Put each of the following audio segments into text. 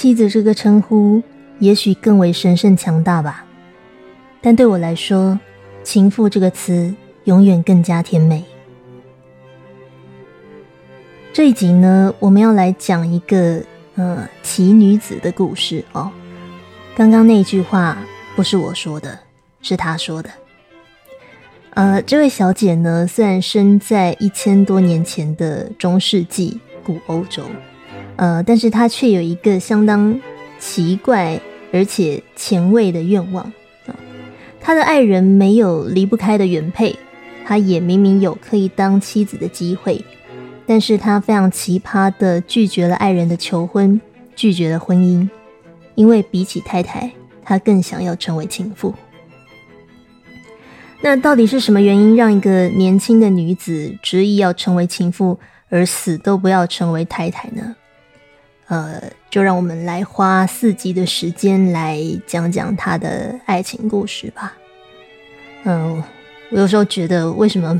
妻子这个称呼也许更为神圣强大吧，但对我来说，情妇这个词永远更加甜美。这一集呢，我们要来讲一个呃奇女子的故事哦。刚刚那句话不是我说的，是他说的。呃，这位小姐呢，虽然生在一千多年前的中世纪古欧洲，呃，但是他却有一个相当奇怪而且前卫的愿望啊。她的爱人没有离不开的原配，他也明明有可以当妻子的机会，但是他非常奇葩的拒绝了爱人的求婚，拒绝了婚姻，因为比起太太，他更想要成为情妇。那到底是什么原因让一个年轻的女子执意要成为情妇，而死都不要成为太太呢？呃，就让我们来花四集的时间来讲讲她的爱情故事吧。嗯，我有时候觉得，为什么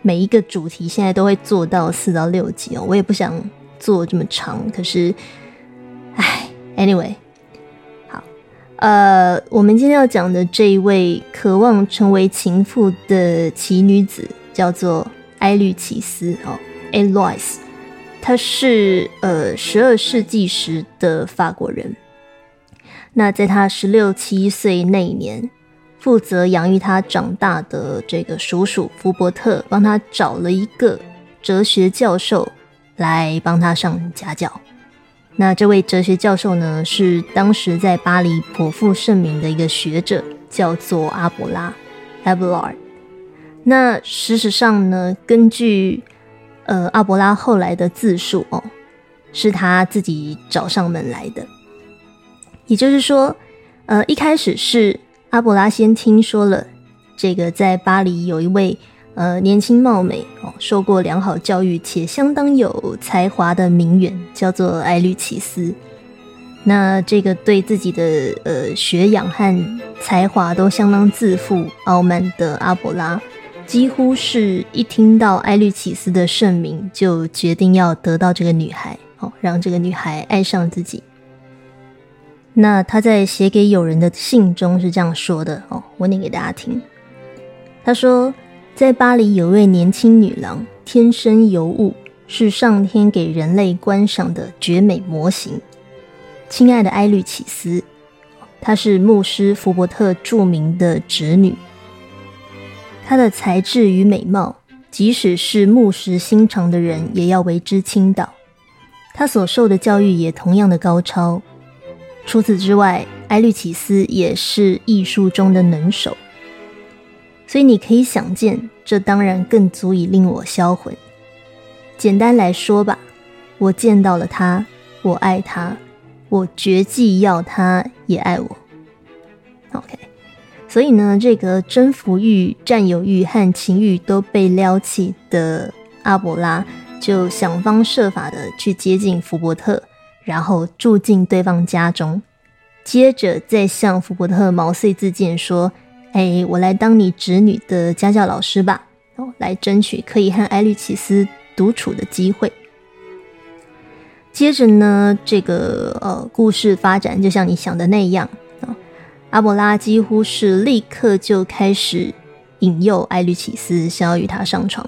每一个主题现在都会做到四到六集哦？我也不想做这么长，可是，唉，anyway 好。呃，我们今天要讲的这一位渴望成为情妇的奇女子，叫做埃律奇斯哦，Alois，他是呃十二世纪时的法国人。那在他十六七岁那一年，负责养育他长大的这个叔叔福伯特，帮他找了一个哲学教授来帮他上家教。那这位哲学教授呢，是当时在巴黎颇负盛名的一个学者，叫做阿伯拉 （Abelard）。那事实上呢，根据呃阿伯拉后来的自述哦，是他自己找上门来的。也就是说，呃，一开始是阿伯拉先听说了这个在巴黎有一位。呃，年轻貌美哦，受过良好教育且相当有才华的名媛，叫做艾律奇斯。那这个对自己的呃学养和才华都相当自负、傲慢的阿伯拉，几乎是一听到艾律奇斯的盛名，就决定要得到这个女孩哦，让这个女孩爱上自己。那他在写给友人的信中是这样说的哦，我念给大家听。他说。在巴黎有位年轻女郎，天生尤物，是上天给人类观赏的绝美模型。亲爱的埃律启斯，她是牧师福伯特著名的侄女。她的才智与美貌，即使是木石心肠的人也要为之倾倒。她所受的教育也同样的高超。除此之外，埃律启斯也是艺术中的能手。所以你可以想见，这当然更足以令我销魂。简单来说吧，我见到了他，我爱他，我绝技要他也爱我。OK，所以呢，这个征服欲、占有欲和情欲都被撩起的阿伯拉，就想方设法的去接近福伯特，然后住进对方家中，接着再向福伯特毛遂自荐说。哎，我来当你侄女的家教老师吧，哦，来争取可以和艾律奇斯独处的机会。接着呢，这个呃故事发展就像你想的那样，阿伯拉几乎是立刻就开始引诱艾律奇斯，想要与他上床。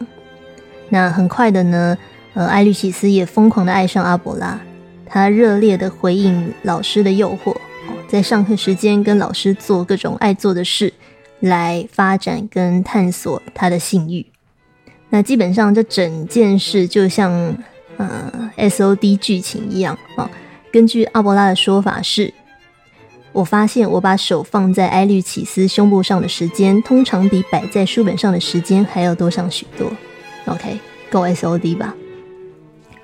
那很快的呢，呃，艾律奇斯也疯狂的爱上阿伯拉，他热烈的回应老师的诱惑，在上课时间跟老师做各种爱做的事。来发展跟探索他的性欲，那基本上这整件事就像呃 S O D 剧情一样啊。根据阿伯拉的说法是，我发现我把手放在埃律奇斯胸部上的时间，通常比摆在书本上的时间还要多上许多。OK，够 S O D 吧？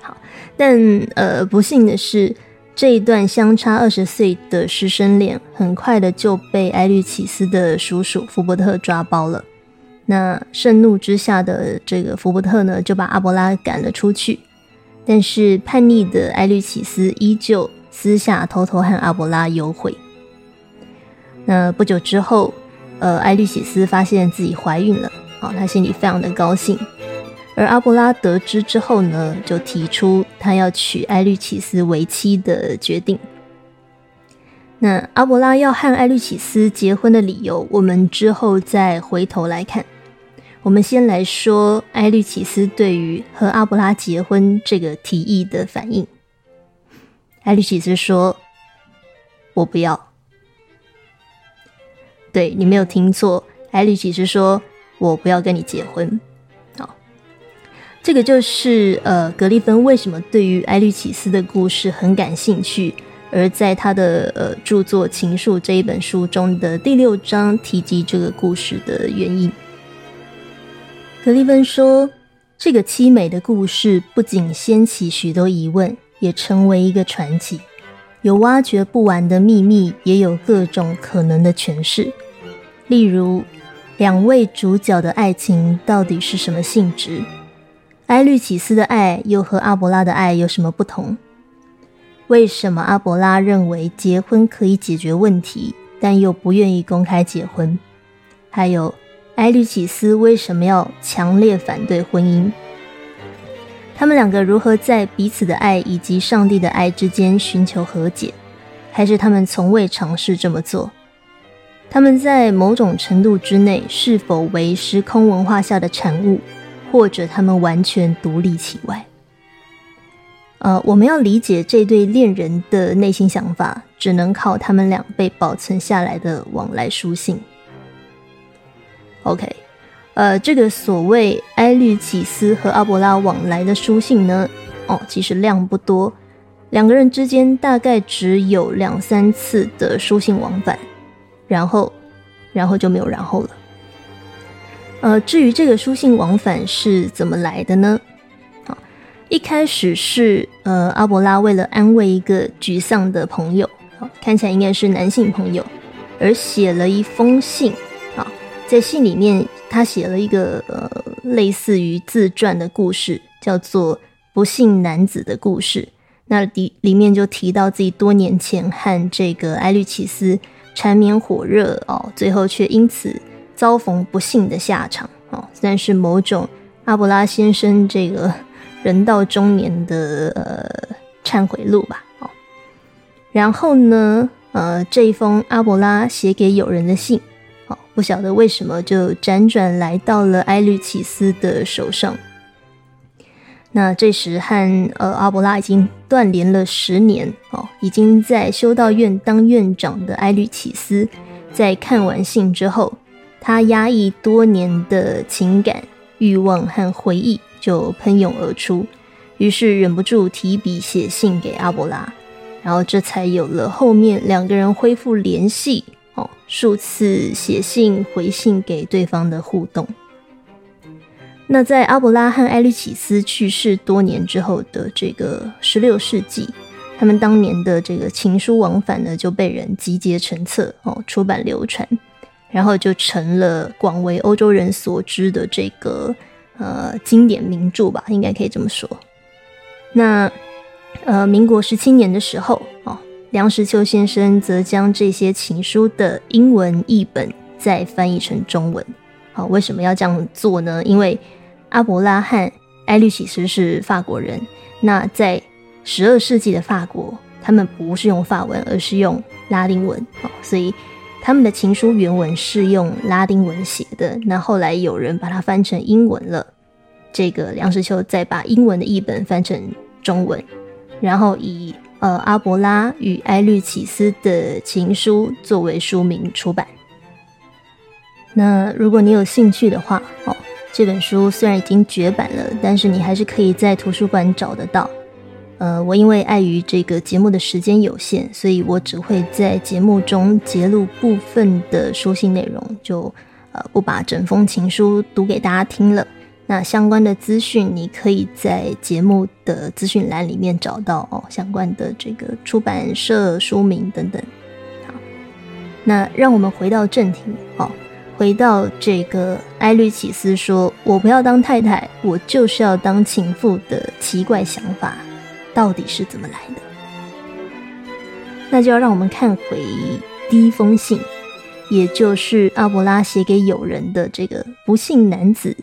好，但呃不幸的是。这一段相差二十岁的师生恋，很快的就被埃律奇斯的叔叔福伯特抓包了。那盛怒之下的这个福伯特呢，就把阿伯拉赶了出去。但是叛逆的埃律奇斯依旧私下偷偷和阿伯拉幽会。那不久之后，呃，埃律奇斯发现自己怀孕了，啊，他心里非常的高兴。而阿布拉得知之后呢，就提出他要娶埃律奇斯为妻的决定。那阿伯拉要和艾律启斯结婚的理由，我们之后再回头来看。我们先来说艾律启斯对于和阿伯拉结婚这个提议的反应。艾律奇斯说：“我不要。”对你没有听错，艾律启斯说：“我不要跟你结婚。”好，这个就是呃，格利芬为什么对于艾律启斯的故事很感兴趣，而在他的呃著作《情书》这一本书中的第六章提及这个故事的原因。格利芬说：“这个凄美的故事不仅掀起许多疑问，也成为一个传奇。有挖掘不完的秘密，也有各种可能的诠释。例如，两位主角的爱情到底是什么性质？埃律启斯的爱又和阿伯拉的爱有什么不同？为什么阿伯拉认为结婚可以解决问题，但又不愿意公开结婚？还有？”埃律启斯为什么要强烈反对婚姻？他们两个如何在彼此的爱以及上帝的爱之间寻求和解？还是他们从未尝试这么做？他们在某种程度之内是否为时空文化下的产物，或者他们完全独立其外？呃，我们要理解这对恋人的内心想法，只能靠他们俩被保存下来的往来书信。OK，呃，这个所谓埃律启斯和阿伯拉往来的书信呢，哦，其实量不多，两个人之间大概只有两三次的书信往返，然后，然后就没有然后了。呃，至于这个书信往返是怎么来的呢？啊，一开始是呃阿伯拉为了安慰一个沮丧的朋友，看起来应该是男性朋友，而写了一封信啊。在信里面，他写了一个呃类似于自传的故事，叫做《不幸男子的故事》。那里里面就提到自己多年前和这个埃律奇斯缠绵火热哦，最后却因此遭逢不幸的下场哦，算是某种阿伯拉先生这个人到中年的呃忏悔录吧。哦，然后呢，呃，这一封阿伯拉写给友人的信。不晓得为什么就辗转来到了埃律启斯的手上。那这时和呃阿伯拉已经断联了十年哦，已经在修道院当院长的埃律启斯，在看完信之后，他压抑多年的情感、欲望和回忆就喷涌而出，于是忍不住提笔写信给阿伯拉，然后这才有了后面两个人恢复联系。哦，数次写信回信给对方的互动。那在阿伯拉和埃律启斯去世多年之后的这个十六世纪，他们当年的这个情书往返呢，就被人集结成册哦，出版流传，然后就成了广为欧洲人所知的这个呃经典名著吧，应该可以这么说。那呃，民国十七年的时候哦。梁实秋先生则将这些情书的英文译本再翻译成中文。好，为什么要这样做呢？因为阿伯拉罕埃律启斯是法国人，那在十二世纪的法国，他们不是用法文，而是用拉丁文。好，所以他们的情书原文是用拉丁文写的。那后来有人把它翻成英文了，这个梁实秋再把英文的译本翻成中文，然后以。呃，阿伯拉与埃律启斯的情书作为书名出版。那如果你有兴趣的话，哦，这本书虽然已经绝版了，但是你还是可以在图书馆找得到。呃，我因为碍于这个节目的时间有限，所以我只会在节目中揭露部分的书信内容，就呃不把整封情书读给大家听了。那相关的资讯，你可以在节目的资讯栏里面找到哦。相关的这个出版社书名等等。好，那让我们回到正题哦，回到这个埃律启斯说：“我不要当太太，我就是要当情妇”的奇怪想法，到底是怎么来的？那就要让我们看回第一封信，也就是阿伯拉写给友人的这个不幸男子。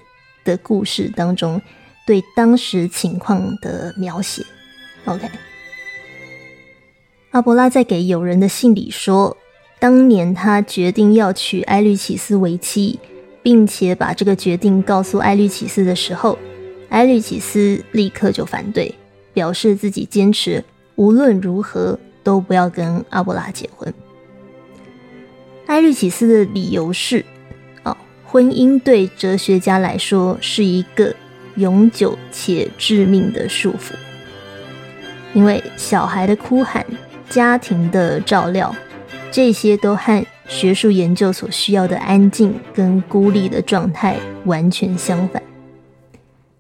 的故事当中，对当时情况的描写。OK，阿伯拉在给友人的信里说，当年他决定要娶埃律启斯为妻，并且把这个决定告诉埃律启斯的时候，埃律启斯立刻就反对，表示自己坚持无论如何都不要跟阿伯拉结婚。埃律启斯的理由是：婚姻对哲学家来说是一个永久且致命的束缚，因为小孩的哭喊。家庭的照料，这些都和学术研究所需要的安静跟孤立的状态完全相反，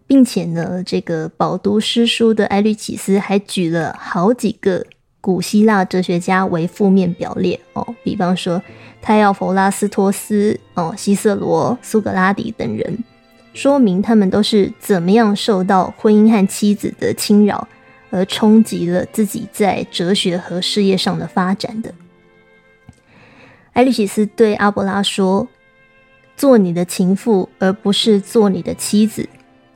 并且呢，这个饱读诗书的埃律启斯还举了好几个古希腊哲学家为负面表列哦，比方说他要弗拉斯托斯、哦希瑟罗、苏格拉底等人，说明他们都是怎么样受到婚姻和妻子的侵扰。而冲击了自己在哲学和事业上的发展的埃律西斯对阿伯拉说：“做你的情妇，而不是做你的妻子，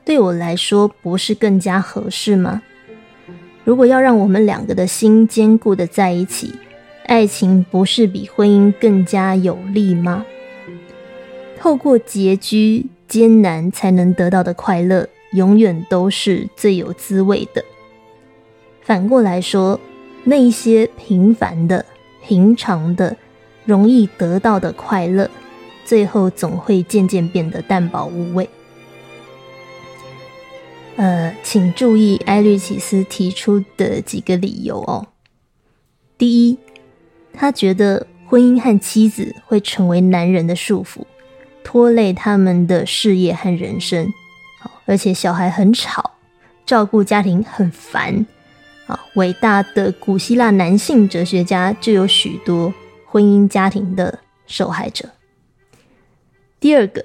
对我来说不是更加合适吗？如果要让我们两个的心坚固的在一起，爱情不是比婚姻更加有利吗？透过拮据艰难才能得到的快乐，永远都是最有滋味的。”反过来说，那一些平凡的、平常的、容易得到的快乐，最后总会渐渐变得淡薄无味。呃，请注意埃律启斯提出的几个理由哦。第一，他觉得婚姻和妻子会成为男人的束缚，拖累他们的事业和人生。而且小孩很吵，照顾家庭很烦。啊，伟大的古希腊男性哲学家就有许多婚姻家庭的受害者。第二个，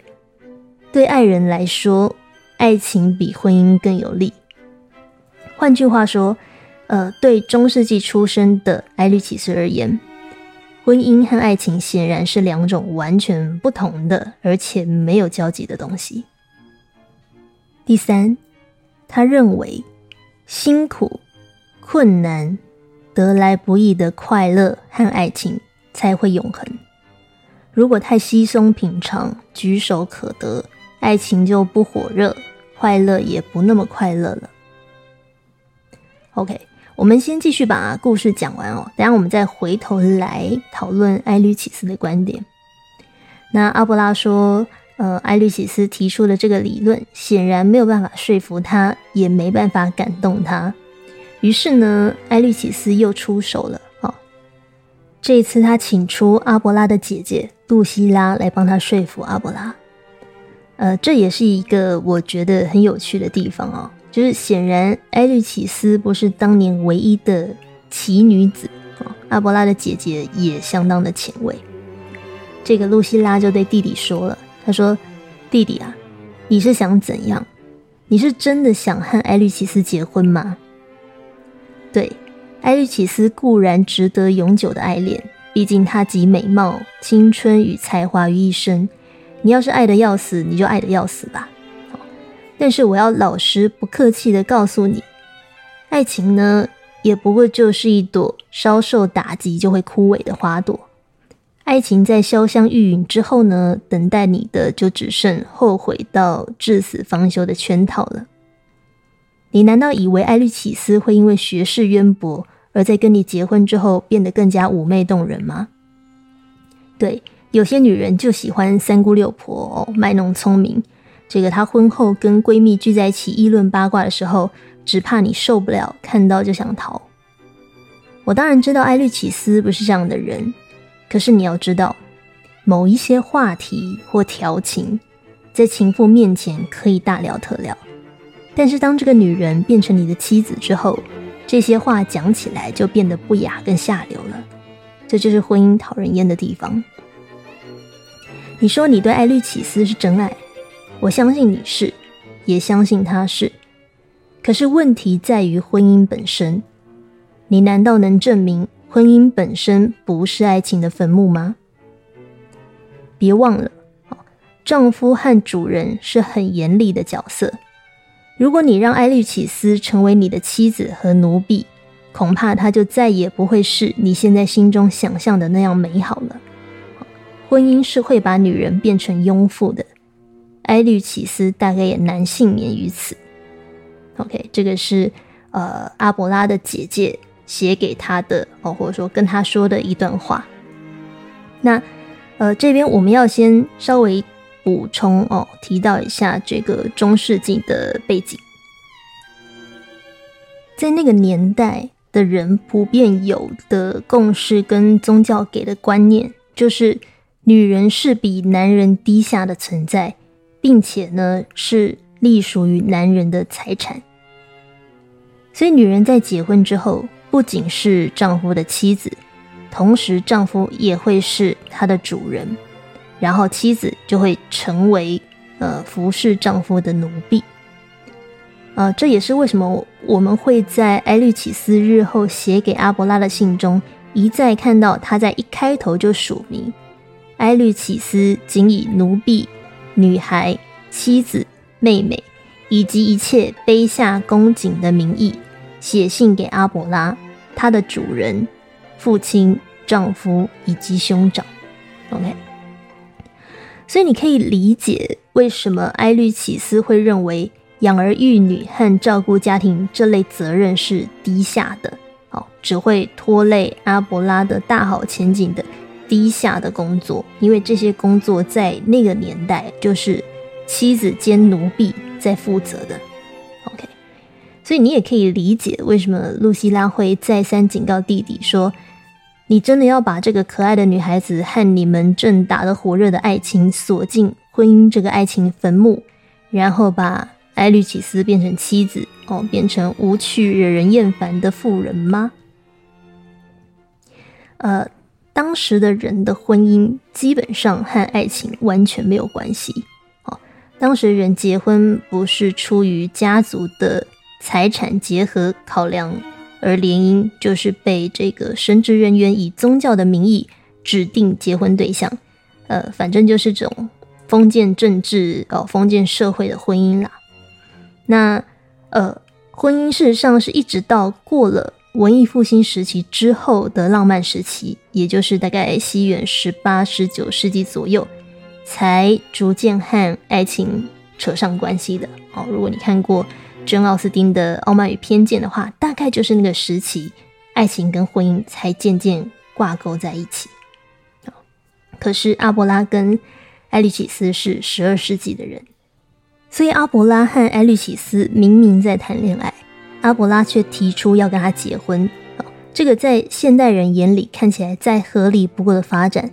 对爱人来说，爱情比婚姻更有利。换句话说，呃，对中世纪出生的埃律启斯而言，婚姻和爱情显然是两种完全不同的，而且没有交集的东西。第三，他认为辛苦。困难得来不易的快乐和爱情才会永恒。如果太稀松平常、举手可得，爱情就不火热，快乐也不那么快乐了。OK，我们先继续把故事讲完哦，等下我们再回头来讨论埃律启斯的观点。那阿布拉说，呃，埃律启斯提出的这个理论显然没有办法说服他，也没办法感动他。于是呢，埃律启斯又出手了啊！这一次，他请出阿伯拉的姐姐露西拉来帮他说服阿伯拉。呃，这也是一个我觉得很有趣的地方哦，就是显然埃律奇斯不是当年唯一的奇女子啊，阿波拉的姐姐也相当的前卫。这个露西拉就对弟弟说了：“他说，弟弟啊，你是想怎样？你是真的想和埃律奇斯结婚吗？”对，埃律奇斯固然值得永久的爱恋，毕竟他集美貌、青春与才华于一身。你要是爱的要死，你就爱的要死吧。但是我要老实不客气的告诉你，爱情呢，也不过就是一朵稍受打击就会枯萎的花朵。爱情在潇湘玉殒之后呢，等待你的就只剩后悔到至死方休的圈套了。你难道以为艾律启斯会因为学识渊博而在跟你结婚之后变得更加妩媚动人吗？对，有些女人就喜欢三姑六婆卖弄聪明。这个她婚后跟闺蜜聚在一起议论八卦的时候，只怕你受不了，看到就想逃。我当然知道艾律启斯不是这样的人，可是你要知道，某一些话题或调情，在情妇面前可以大聊特聊。但是当这个女人变成你的妻子之后，这些话讲起来就变得不雅跟下流了。这就是婚姻讨人厌的地方。你说你对艾律启斯是真爱，我相信你是，也相信他是。可是问题在于婚姻本身，你难道能证明婚姻本身不是爱情的坟墓吗？别忘了，丈夫和主人是很严厉的角色。如果你让埃律启斯成为你的妻子和奴婢，恐怕他就再也不会是你现在心中想象的那样美好了。婚姻是会把女人变成庸妇的，埃律启斯大概也难幸免于此。OK，这个是呃阿伯拉的姐姐写给他的哦，或者说跟他说的一段话。那呃这边我们要先稍微补充哦，提到一下这个中世纪的背景，在那个年代的人普遍有的共识跟宗教给的观念就是。女人是比男人低下的存在，并且呢是隶属于男人的财产。所以，女人在结婚之后，不仅是丈夫的妻子，同时丈夫也会是她的主人，然后妻子就会成为呃服侍丈夫的奴婢。呃，这也是为什么我们会在埃律启斯日后写给阿伯拉的信中，一再看到他在一开头就署名。埃律启斯仅以奴婢、女孩、妻子、妹妹以及一切卑下恭谨的名义写信给阿伯拉，他的主人、父亲、丈夫以及兄长。OK，所以你可以理解为什么埃律启斯会认为养儿育女和照顾家庭这类责任是低下的，哦，只会拖累阿伯拉的大好前景的。低下的工作，因为这些工作在那个年代就是妻子兼奴婢在负责的。OK，所以你也可以理解为什么露西拉会再三警告弟弟说：“你真的要把这个可爱的女孩子和你们正打得火热的爱情锁进婚姻这个爱情坟墓，然后把埃律启斯变成妻子，哦，变成无趣、惹人厌烦的妇人吗？”呃。当时的人的婚姻基本上和爱情完全没有关系。哦，当时人结婚不是出于家族的财产结合考量而联姻，就是被这个神职人员以宗教的名义指定结婚对象。呃，反正就是这种封建政治、哦封建社会的婚姻啦。那呃，婚姻事实上是一直到过了。文艺复兴时期之后的浪漫时期，也就是大概西元十八、十九世纪左右，才逐渐和爱情扯上关系的。哦，如果你看过珍·奥斯汀的《傲慢与偏见》的话，大概就是那个时期，爱情跟婚姻才渐渐挂钩在一起。可是阿伯拉跟埃律启斯是十二世纪的人，所以阿伯拉和埃律启斯明明在谈恋爱。阿伯拉却提出要跟他结婚，这个在现代人眼里看起来再合理不过的发展，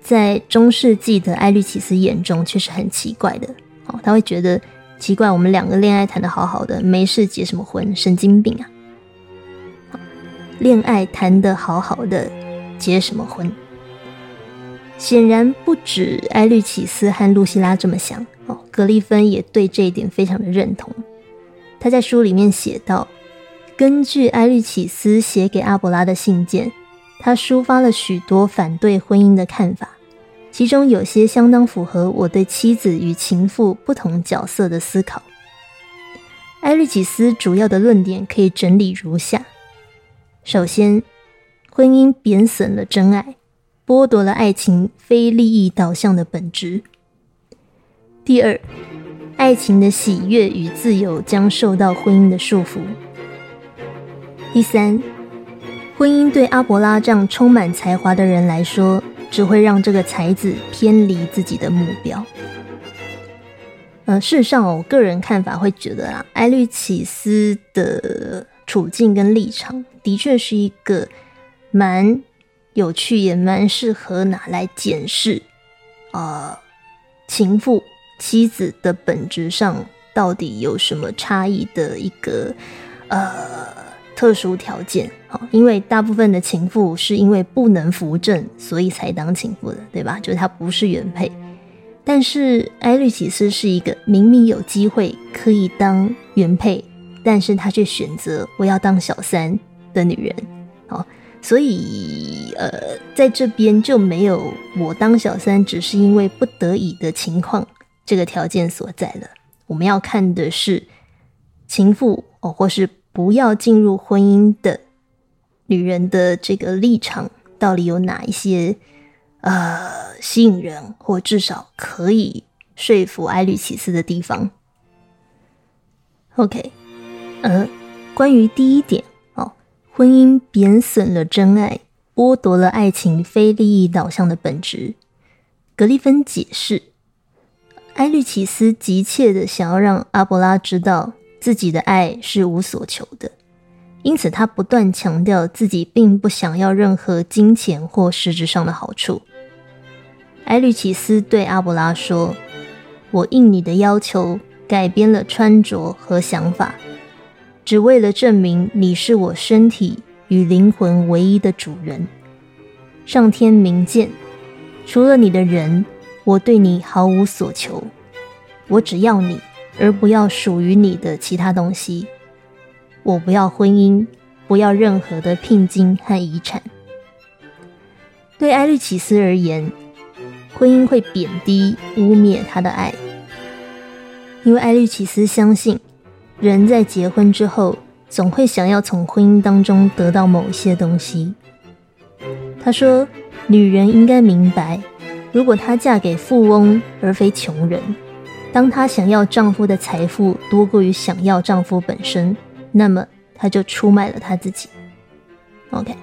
在中世纪的艾律启斯眼中却是很奇怪的。哦，他会觉得奇怪，我们两个恋爱谈得好好的，没事结什么婚？神经病啊！恋爱谈得好好的，结什么婚？显然不止艾律启斯和露西拉这么想，哦，格丽芬也对这一点非常的认同。他在书里面写道：“根据埃律启斯写给阿伯拉的信件，他抒发了许多反对婚姻的看法，其中有些相当符合我对妻子与情妇不同角色的思考。埃律启斯主要的论点可以整理如下：首先，婚姻贬损了真爱，剥夺了爱情非利益导向的本质；第二，爱情的喜悦与自由将受到婚姻的束缚。第三，婚姻对阿伯拉这样充满才华的人来说，只会让这个才子偏离自己的目标。呃，事实上，我个人看法会觉得啊，埃律启斯的处境跟立场，的确是一个蛮有趣，也蛮适合拿来检视啊情妇。妻子的本质上到底有什么差异的一个呃特殊条件？好，因为大部分的情妇是因为不能扶正，所以才当情妇的，对吧？就是她不是原配。但是艾律启斯是一个明明有机会可以当原配，但是她却选择我要当小三的女人。好，所以呃，在这边就没有我当小三只是因为不得已的情况。这个条件所在了，我们要看的是情妇哦，或是不要进入婚姻的女人的这个立场到底有哪一些呃吸引人，或至少可以说服埃律奇斯的地方。OK，呃，关于第一点哦，婚姻贬损了真爱，剥夺了爱情非利益导向的本质。格里芬解释，埃律奇斯急切的想要让阿伯拉知道自己的爱是无所求的，因此他不断强调自己并不想要任何金钱或实质上的好处。埃律奇斯对阿伯拉说：“我应你的要求。”改变了穿着和想法，只为了证明你是我身体与灵魂唯一的主人。上天明鉴，除了你的人，我对你毫无所求。我只要你，而不要属于你的其他东西。我不要婚姻，不要任何的聘金和遗产。对埃律奇斯而言，婚姻会贬低、污蔑他的爱。因为埃律奇斯相信，人在结婚之后总会想要从婚姻当中得到某些东西。他说：“女人应该明白，如果她嫁给富翁而非穷人，当她想要丈夫的财富多过于想要丈夫本身，那么她就出卖了她自己。” OK，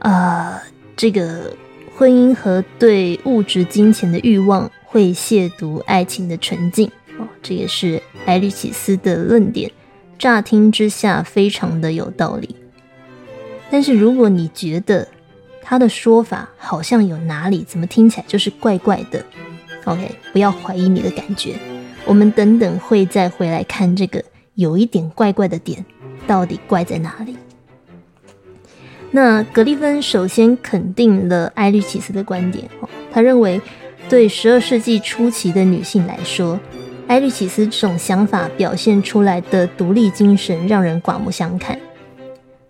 啊，这个婚姻和对物质金钱的欲望会亵渎爱情的纯净。哦，这也是埃利奇斯的论点，乍听之下非常的有道理。但是如果你觉得他的说法好像有哪里怎么听起来就是怪怪的，OK，不要怀疑你的感觉。我们等等会再回来看这个有一点怪怪的点到底怪在哪里。那格利芬首先肯定了埃律奇斯的观点，他认为对十二世纪初期的女性来说。埃律奇斯这种想法表现出来的独立精神让人刮目相看。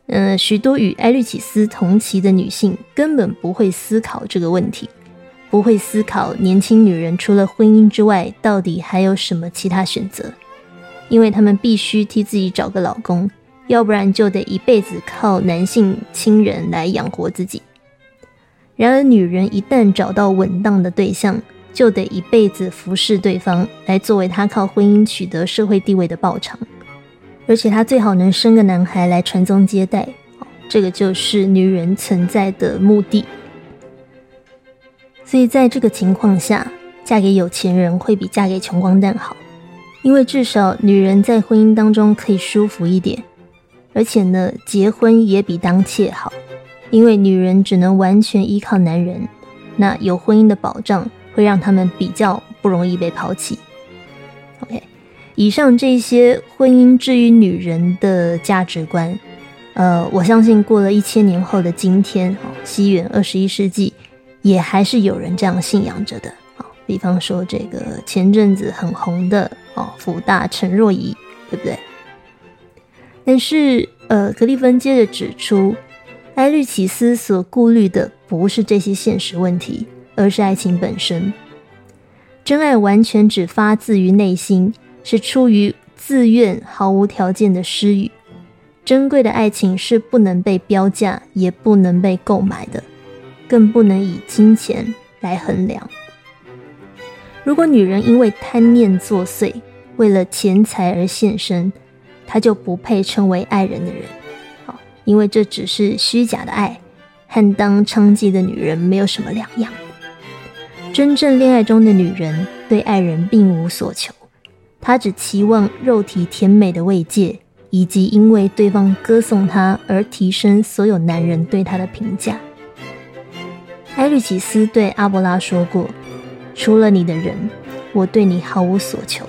呃，许多与埃律奇斯同期的女性根本不会思考这个问题，不会思考年轻女人除了婚姻之外，到底还有什么其他选择，因为她们必须替自己找个老公，要不然就得一辈子靠男性亲人来养活自己。然而，女人一旦找到稳当的对象，就得一辈子服侍对方，来作为她靠婚姻取得社会地位的报偿，而且他最好能生个男孩来传宗接代。这个就是女人存在的目的。所以在这个情况下，嫁给有钱人会比嫁给穷光蛋好，因为至少女人在婚姻当中可以舒服一点，而且呢，结婚也比当妾好，因为女人只能完全依靠男人，那有婚姻的保障。会让他们比较不容易被抛弃。OK，以上这些婚姻至于女人的价值观，呃，我相信过了一千年后的今天，哦，西元二十一世纪，也还是有人这样信仰着的。好，比方说这个前阵子很红的哦，福大陈若仪，对不对？但是，呃，格里芬接着指出，埃律奇斯所顾虑的不是这些现实问题。而是爱情本身，真爱完全只发自于内心，是出于自愿、毫无条件的施予。珍贵的爱情是不能被标价，也不能被购买的，更不能以金钱来衡量。如果女人因为贪念作祟，为了钱财而献身，她就不配称为爱人的人。好，因为这只是虚假的爱，和当娼妓的女人没有什么两样。真正恋爱中的女人对爱人并无所求，他只期望肉体甜美的慰藉，以及因为对方歌颂他而提升所有男人对他的评价。埃律奇斯对阿波拉说过：“除了你的人，我对你毫无所求。”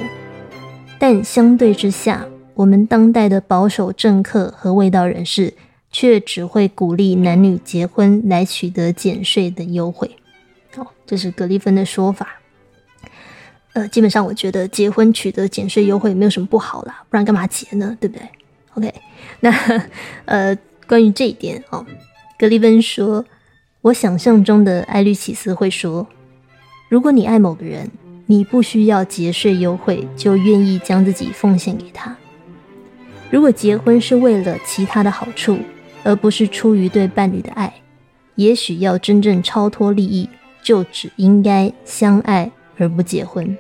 但相对之下，我们当代的保守政客和卫道人士却只会鼓励男女结婚来取得减税的优惠。哦，这是格里芬的说法。呃，基本上我觉得结婚取得减税优惠没有什么不好啦，不然干嘛结呢？对不对？OK，那呃，关于这一点哦，格里芬说，我想象中的艾律奇斯会说，如果你爱某个人，你不需要节税优惠，就愿意将自己奉献给他。如果结婚是为了其他的好处，而不是出于对伴侣的爱。也许要真正超脱利益，就只应该相爱而不结婚。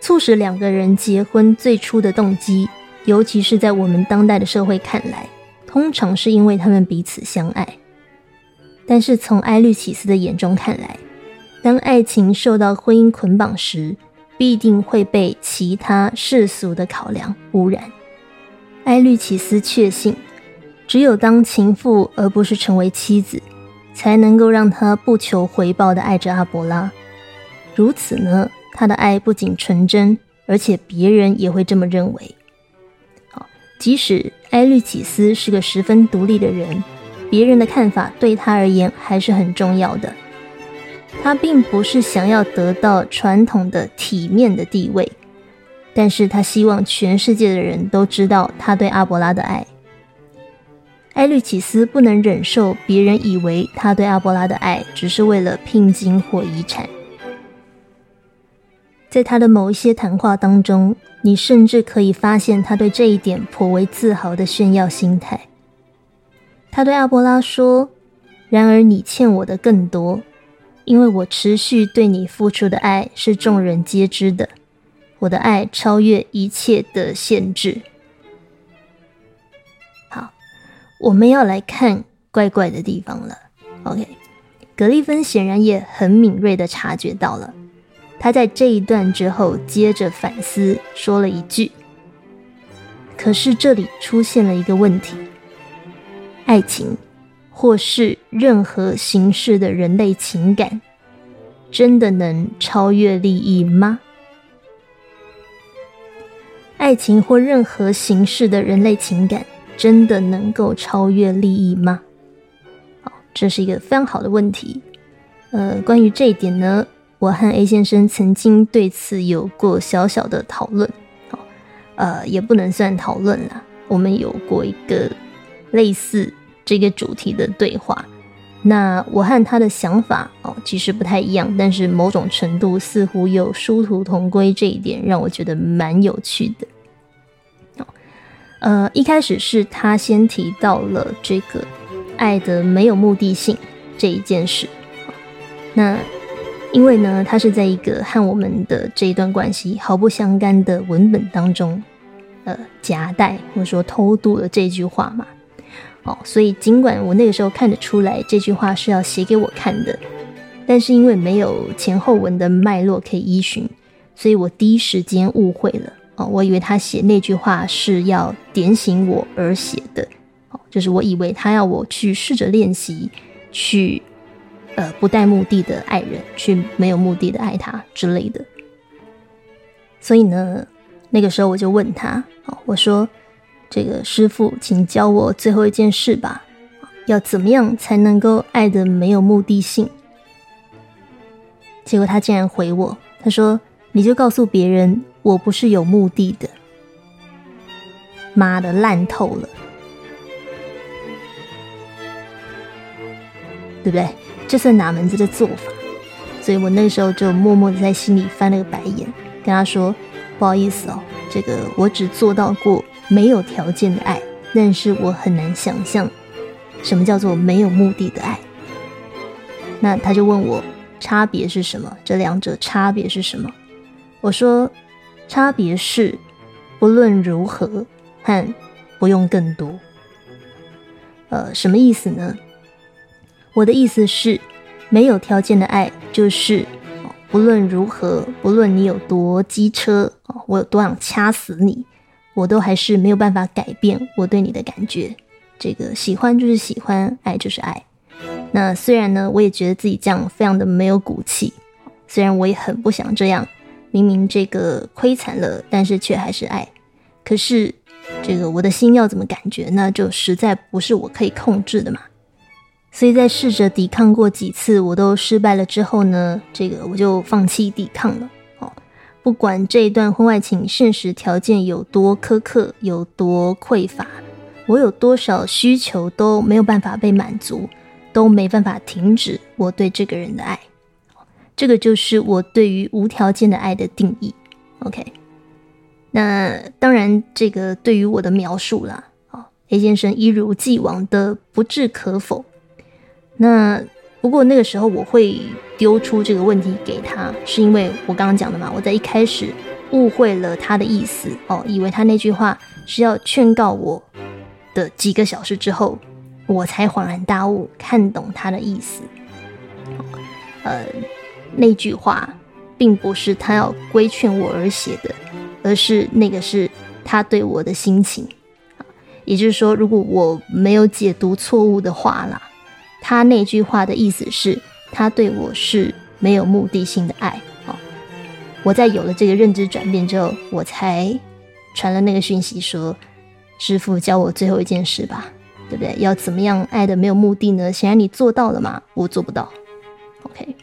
促使两个人结婚最初的动机，尤其是在我们当代的社会看来，通常是因为他们彼此相爱。但是从埃律启斯的眼中看来，当爱情受到婚姻捆绑时，必定会被其他世俗的考量污染。埃律启斯确信。只有当情妇，而不是成为妻子，才能够让他不求回报的爱着阿伯拉。如此呢，他的爱不仅纯真，而且别人也会这么认为。好，即使埃律启斯是个十分独立的人，别人的看法对他而言还是很重要的。他并不是想要得到传统的体面的地位，但是他希望全世界的人都知道他对阿伯拉的爱。埃律启斯不能忍受别人以为他对阿波拉的爱只是为了聘金或遗产。在他的某一些谈话当中，你甚至可以发现他对这一点颇为自豪的炫耀心态。他对阿波拉说：“然而你欠我的更多，因为我持续对你付出的爱是众人皆知的，我的爱超越一切的限制。”好我们要来看怪怪的地方了。OK，格利芬显然也很敏锐的察觉到了。他在这一段之后接着反思，说了一句：“可是这里出现了一个问题，爱情或是任何形式的人类情感，真的能超越利益吗？爱情或任何形式的人类情感。”真的能够超越利益吗？好，这是一个非常好的问题。呃，关于这一点呢，我和 A 先生曾经对此有过小小的讨论。好，呃，也不能算讨论啦，我们有过一个类似这个主题的对话。那我和他的想法哦，其实不太一样，但是某种程度似乎有殊途同归，这一点让我觉得蛮有趣的。呃，一开始是他先提到了这个爱的没有目的性这一件事。那因为呢，他是在一个和我们的这一段关系毫不相干的文本当中，呃，夹带或者说偷渡了这句话嘛。哦，所以尽管我那个时候看得出来这句话是要写给我看的，但是因为没有前后文的脉络可以依循，所以我第一时间误会了。哦，我以为他写那句话是要点醒我而写的，哦，就是我以为他要我去试着练习，去呃不带目的的爱人，去没有目的的爱他之类的。所以呢，那个时候我就问他，我说这个师傅，请教我最后一件事吧，要怎么样才能够爱的没有目的性？结果他竟然回我，他说。你就告诉别人，我不是有目的的。妈的，烂透了，对不对？这算哪门子的做法？所以我那时候就默默的在心里翻了个白眼，跟他说：“不好意思哦，这个我只做到过没有条件的爱，但是我很难想象什么叫做没有目的的爱。”那他就问我差别是什么？这两者差别是什么？我说，差别是不论如何和不用更多。呃，什么意思呢？我的意思是，没有条件的爱就是不论如何，不论你有多机车，我有多想掐死你，我都还是没有办法改变我对你的感觉。这个喜欢就是喜欢，爱就是爱。那虽然呢，我也觉得自己这样非常的没有骨气，虽然我也很不想这样。明明这个亏惨了，但是却还是爱。可是，这个我的心要怎么感觉，那就实在不是我可以控制的嘛。所以在试着抵抗过几次，我都失败了之后呢，这个我就放弃抵抗了。哦，不管这一段婚外情现实条件有多苛刻，有多匮乏，我有多少需求都没有办法被满足，都没办法停止我对这个人的爱。这个就是我对于无条件的爱的定义，OK。那当然，这个对于我的描述啦，哦 A 先生一如既往的不置可否。那不过那个时候我会丢出这个问题给他，是因为我刚刚讲的嘛，我在一开始误会了他的意思哦，以为他那句话是要劝告我的。几个小时之后，我才恍然大悟，看懂他的意思。呃，那句话并不是他要规劝我而写的，而是那个是他对我的心情。也就是说，如果我没有解读错误的话啦，他那句话的意思是，他对我是没有目的性的爱。哦，我在有了这个认知转变之后，我才传了那个讯息说：“师傅教我最后一件事吧，对不对？要怎么样爱的没有目的呢？显然你做到了嘛，我做不到。OK，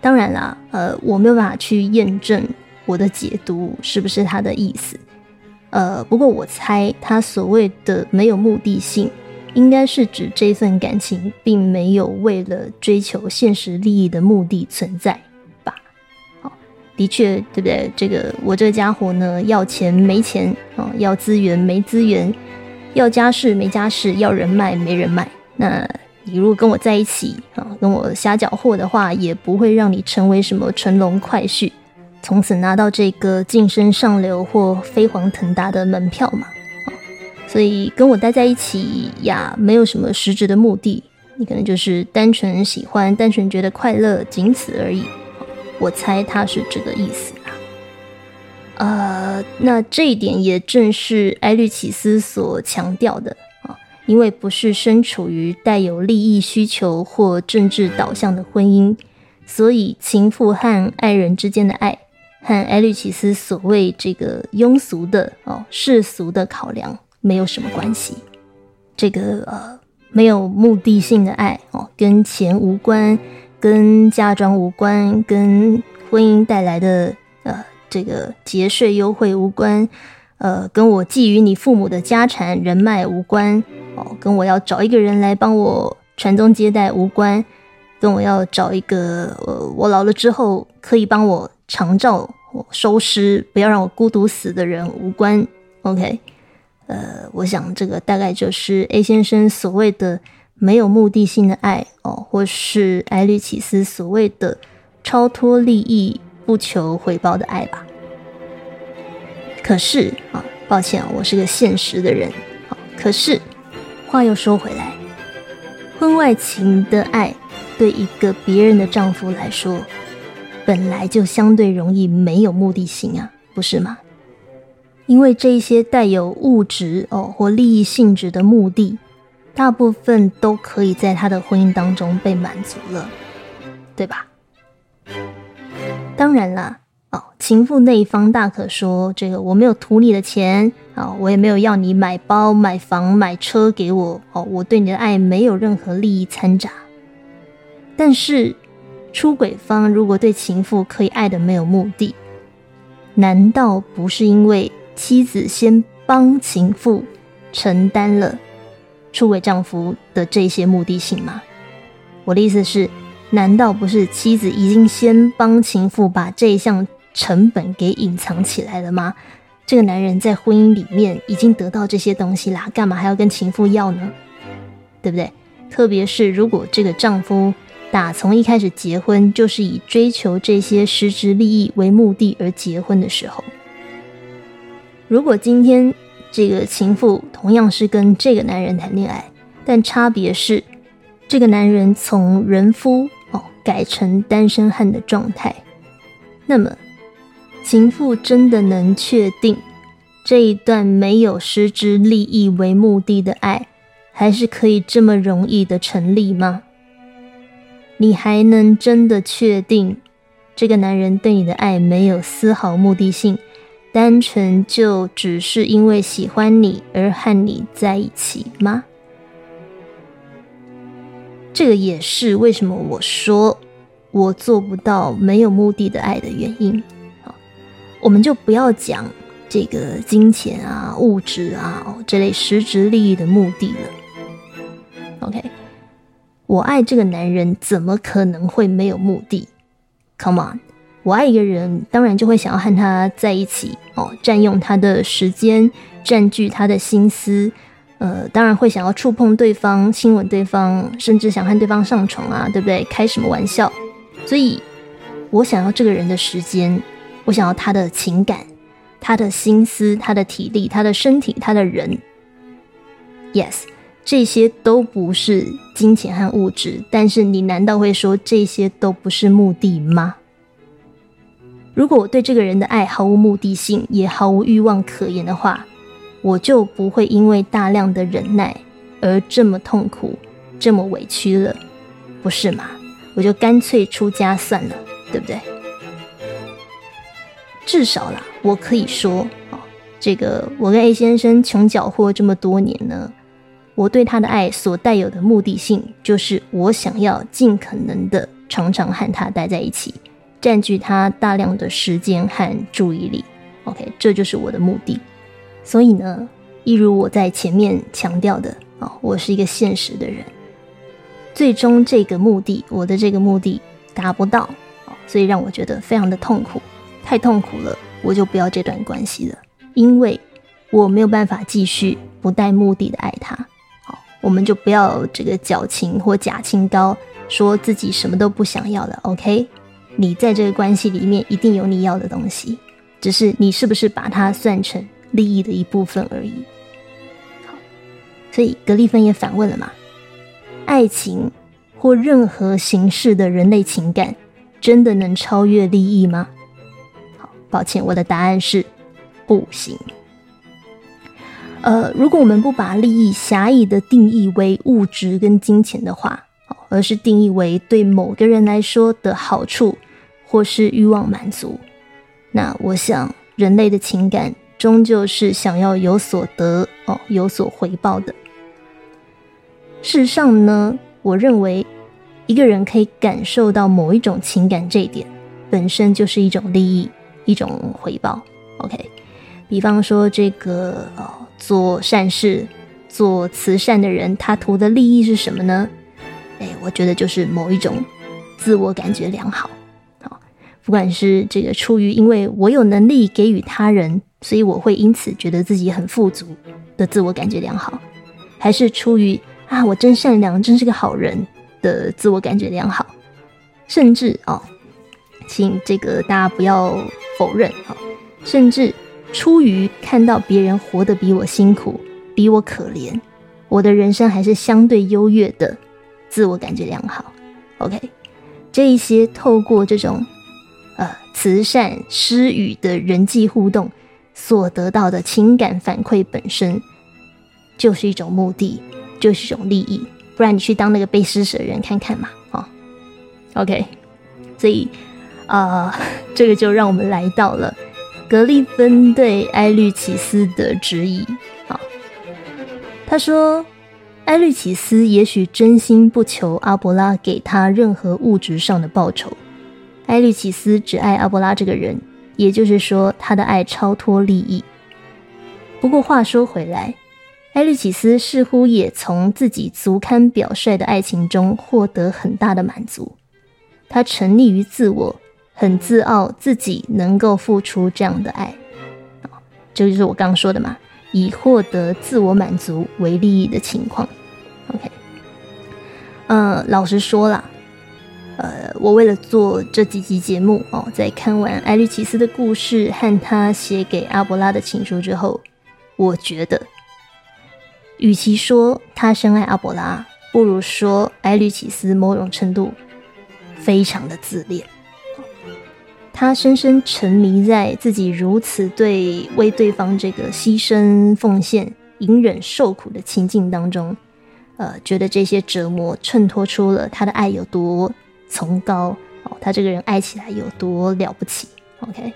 当然啦，呃，我没有办法去验证我的解读是不是他的意思。”呃，不过我猜他所谓的没有目的性，应该是指这份感情并没有为了追求现实利益的目的存在吧？好，的确，对不对？这个我这个家伙呢，要钱没钱啊，要资源没资源，要家世没家世，要人脉没人脉。那你如果跟我在一起啊，跟我瞎搅和的话，也不会让你成为什么乘龙快婿。从此拿到这个晋升上流或飞黄腾达的门票嘛，所以跟我待在一起呀，没有什么实质的目的，你可能就是单纯喜欢，单纯觉得快乐，仅此而已。我猜他是这个意思啊。呃，那这一点也正是埃律奇斯所强调的啊，因为不是身处于带有利益需求或政治导向的婚姻，所以情妇和爱人之间的爱。和埃律奇斯所谓这个庸俗的哦世俗的考量没有什么关系，这个呃没有目的性的爱哦，跟钱无关，跟嫁妆无关，跟婚姻带来的呃这个节税优惠无关，呃跟我觊觎你父母的家产人脉无关哦，跟我要找一个人来帮我传宗接代无关，跟我要找一个呃我老了之后可以帮我。长照我收尸，不要让我孤独死的人无关。OK，呃，我想这个大概就是 A 先生所谓的没有目的性的爱哦，或是埃律启斯所谓的超脱利益、不求回报的爱吧。可是啊，抱歉，我是个现实的人。好，可是话又说回来，婚外情的爱对一个别人的丈夫来说。本来就相对容易没有目的性啊，不是吗？因为这些带有物质哦或利益性质的目的，大部分都可以在他的婚姻当中被满足了，对吧？当然啦，哦，情妇那一方大可说这个我没有图你的钱啊，我也没有要你买包、买房、买车给我哦，我对你的爱没有任何利益掺杂，但是。出轨方如果对情妇可以爱的没有目的，难道不是因为妻子先帮情妇承担了出轨丈夫的这些目的性吗？我的意思是，难道不是妻子已经先帮情妇把这一项成本给隐藏起来了吗？这个男人在婚姻里面已经得到这些东西啦，干嘛还要跟情妇要呢？对不对？特别是如果这个丈夫。打从一开始结婚就是以追求这些实质利益为目的而结婚的时候，如果今天这个情妇同样是跟这个男人谈恋爱，但差别是这个男人从人夫哦改成单身汉的状态，那么情妇真的能确定这一段没有实质利益为目的的爱，还是可以这么容易的成立吗？你还能真的确定这个男人对你的爱没有丝毫目的性，单纯就只是因为喜欢你而和你在一起吗？这个也是为什么我说我做不到没有目的的爱的原因。我们就不要讲这个金钱啊、物质啊这类实质利益的目的了。OK。我爱这个男人，怎么可能会没有目的？Come on，我爱一个人，当然就会想要和他在一起哦，占用他的时间，占据他的心思，呃，当然会想要触碰对方、亲吻对方，甚至想和对方上床啊，对不对？开什么玩笑？所以，我想要这个人的时间，我想要他的情感、他的心思、他的体力、他的身体、他的人。Yes，这些都不是金钱和物质，但是你难道会说这些都不是目的吗？如果我对这个人的爱毫无目的性，也毫无欲望可言的话，我就不会因为大量的忍耐而这么痛苦、这么委屈了，不是吗？我就干脆出家算了，对不对？至少啦，我可以说，哦，这个我跟 A 先生穷搅和这么多年呢，我对他的爱所带有的目的性，就是我想要尽可能的常常和他待在一起，占据他大量的时间和注意力。OK，这就是我的目的。所以呢，一如我在前面强调的啊，我是一个现实的人。最终这个目的，我的这个目的达不到所以让我觉得非常的痛苦，太痛苦了，我就不要这段关系了，因为我没有办法继续不带目的的爱他。好，我们就不要这个矫情或假清高，说自己什么都不想要了。OK，你在这个关系里面一定有你要的东西，只是你是不是把它算成？利益的一部分而已。好，所以格利芬也反问了嘛：爱情或任何形式的人类情感，真的能超越利益吗？好，抱歉，我的答案是不行。呃，如果我们不把利益狭义的定义为物质跟金钱的话，而是定义为对某个人来说的好处或是欲望满足，那我想人类的情感。终究是想要有所得哦，有所回报的。事实上呢，我认为一个人可以感受到某一种情感，这一点本身就是一种利益，一种回报。OK，比方说这个哦，做善事、做慈善的人，他图的利益是什么呢？哎，我觉得就是某一种自我感觉良好。不管是这个出于因为我有能力给予他人。所以我会因此觉得自己很富足的自我感觉良好，还是出于啊我真善良，真是个好人的自我感觉良好，甚至哦，请这个大家不要否认啊，甚至出于看到别人活得比我辛苦，比我可怜，我的人生还是相对优越的自我感觉良好。OK，这一些透过这种呃慈善施予的人际互动。所得到的情感反馈本身就是一种目的，就是一种利益。不然你去当那个被施舍的人看看嘛，啊，OK。所以啊，这个就让我们来到了格利芬对埃律奇斯的质疑。啊，他说，埃律奇斯也许真心不求阿伯拉给他任何物质上的报酬，埃利奇斯只爱阿波拉这个人。也就是说，他的爱超脱利益。不过话说回来，埃律启斯似乎也从自己足堪表率的爱情中获得很大的满足。他沉溺于自我，很自傲自己能够付出这样的爱。这就是我刚刚说的嘛，以获得自我满足为利益的情况。OK，嗯，老实说了。呃，我为了做这几集节目哦，在看完艾律奇斯的故事和他写给阿伯拉的情书之后，我觉得，与其说他深爱阿伯拉，不如说艾律奇斯某种程度非常的自恋。他深深沉迷在自己如此对为对方这个牺牲奉献、隐忍受苦的情境当中，呃，觉得这些折磨衬托出了他的爱有多。崇高哦，他这个人爱起来有多了不起？OK，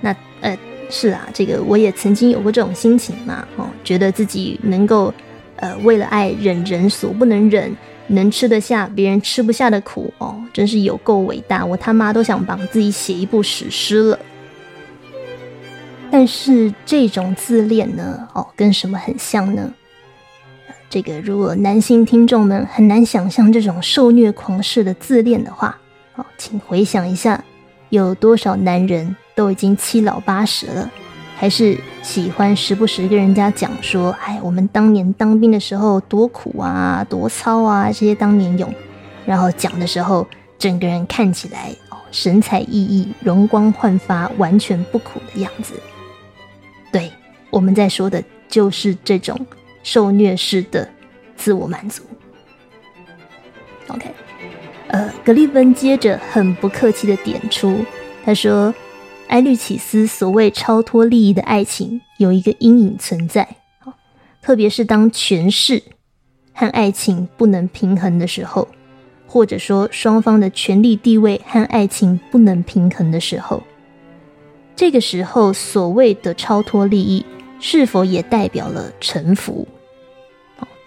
那呃是啊，这个我也曾经有过这种心情嘛，哦，觉得自己能够呃为了爱忍人所不能忍，能吃得下别人吃不下的苦哦，真是有够伟大，我他妈都想帮自己写一部史诗了。但是这种自恋呢，哦，跟什么很像呢？这个，如果男性听众们很难想象这种受虐狂式的自恋的话，哦，请回想一下，有多少男人都已经七老八十了，还是喜欢时不时跟人家讲说：“哎，我们当年当兵的时候多苦啊，多操啊，这些当年勇。”然后讲的时候，整个人看起来哦神采奕奕、容光焕发，完全不苦的样子。对，我们在说的就是这种受虐式的自我满足。OK，呃，格利芬接着很不客气的点出，他说。埃律启斯所谓超脱利益的爱情有一个阴影存在，特别是当权势和爱情不能平衡的时候，或者说双方的权力地位和爱情不能平衡的时候，这个时候所谓的超脱利益是否也代表了臣服？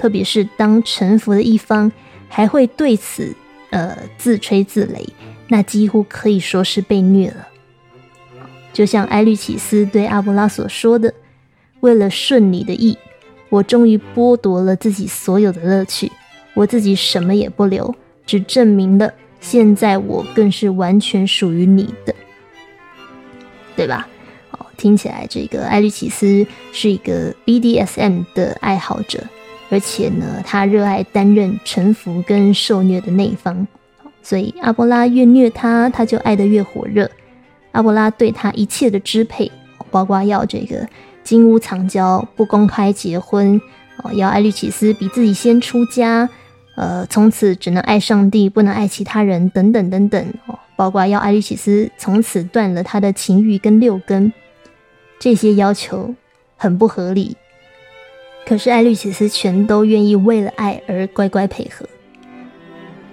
特别是当臣服的一方还会对此呃自吹自擂，那几乎可以说是被虐了。就像埃律启斯对阿布拉所说的：“为了顺你的意，我终于剥夺了自己所有的乐趣，我自己什么也不留，只证明了现在我更是完全属于你的，对吧？”哦，听起来这个埃律启斯是一个 BDSM 的爱好者，而且呢，他热爱担任臣服跟受虐的那一方，所以阿波拉越虐他，他就爱得越火热。阿波拉对他一切的支配，包括要这个金屋藏娇、不公开结婚，哦，要艾律奇斯比自己先出家，呃，从此只能爱上帝，不能爱其他人，等等等等，哦，包括要艾律奇斯从此断了他的情欲跟六根，这些要求很不合理，可是艾律启斯全都愿意为了爱而乖乖配合。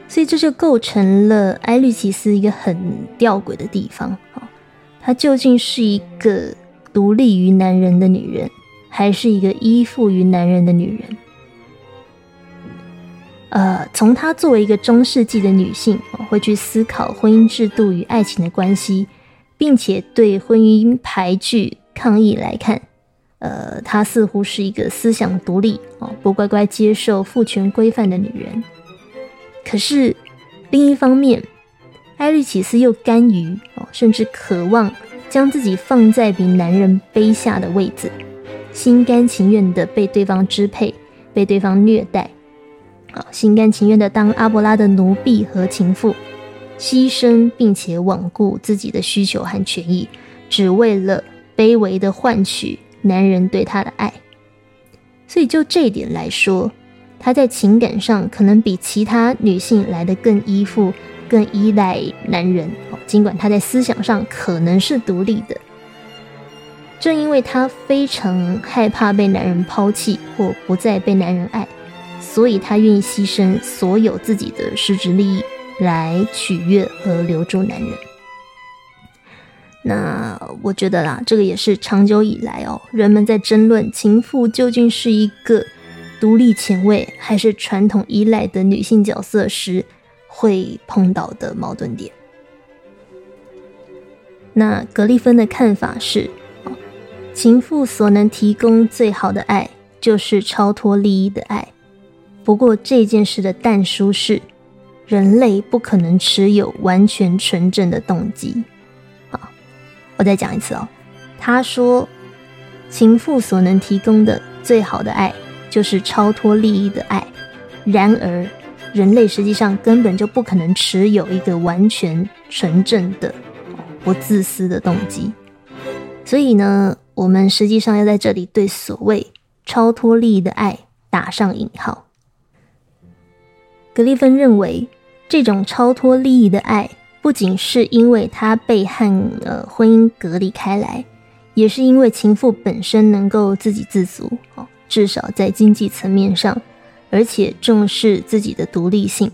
所以这就构成了埃律奇斯一个很吊诡的地方啊，她究竟是一个独立于男人的女人，还是一个依附于男人的女人？呃，从她作为一个中世纪的女性会去思考婚姻制度与爱情的关系，并且对婚姻排拒抗议来看，呃，她似乎是一个思想独立哦，不乖乖接受父权规范的女人。可是，另一方面，艾律启斯又甘于哦，甚至渴望将自己放在比男人卑下的位置，心甘情愿的被对方支配，被对方虐待，啊，心甘情愿的当阿伯拉的奴婢和情妇，牺牲并且罔顾自己的需求和权益，只为了卑微的换取男人对她的爱。所以，就这一点来说。她在情感上可能比其他女性来的更依附、更依赖男人哦。尽管她在思想上可能是独立的，正因为她非常害怕被男人抛弃或不再被男人爱，所以她愿意牺牲所有自己的实质利益来取悦和留住男人。那我觉得啦，这个也是长久以来哦，人们在争论情妇究竟是一个。独立前卫还是传统依赖的女性角色时，会碰到的矛盾点。那格丽芬的看法是：情妇所能提供最好的爱，就是超脱利益的爱。不过这件事的但书是，人类不可能持有完全纯正的动机。我再讲一次哦。他说，情妇所能提供的最好的爱。就是超脱利益的爱，然而人类实际上根本就不可能持有一个完全纯正的、不自私的动机。所以呢，我们实际上要在这里对所谓超脱利益的爱打上引号。格利芬认为，这种超脱利益的爱，不仅是因为他被和呃婚姻隔离开来，也是因为情妇本身能够自给自足哦。至少在经济层面上，而且重视自己的独立性，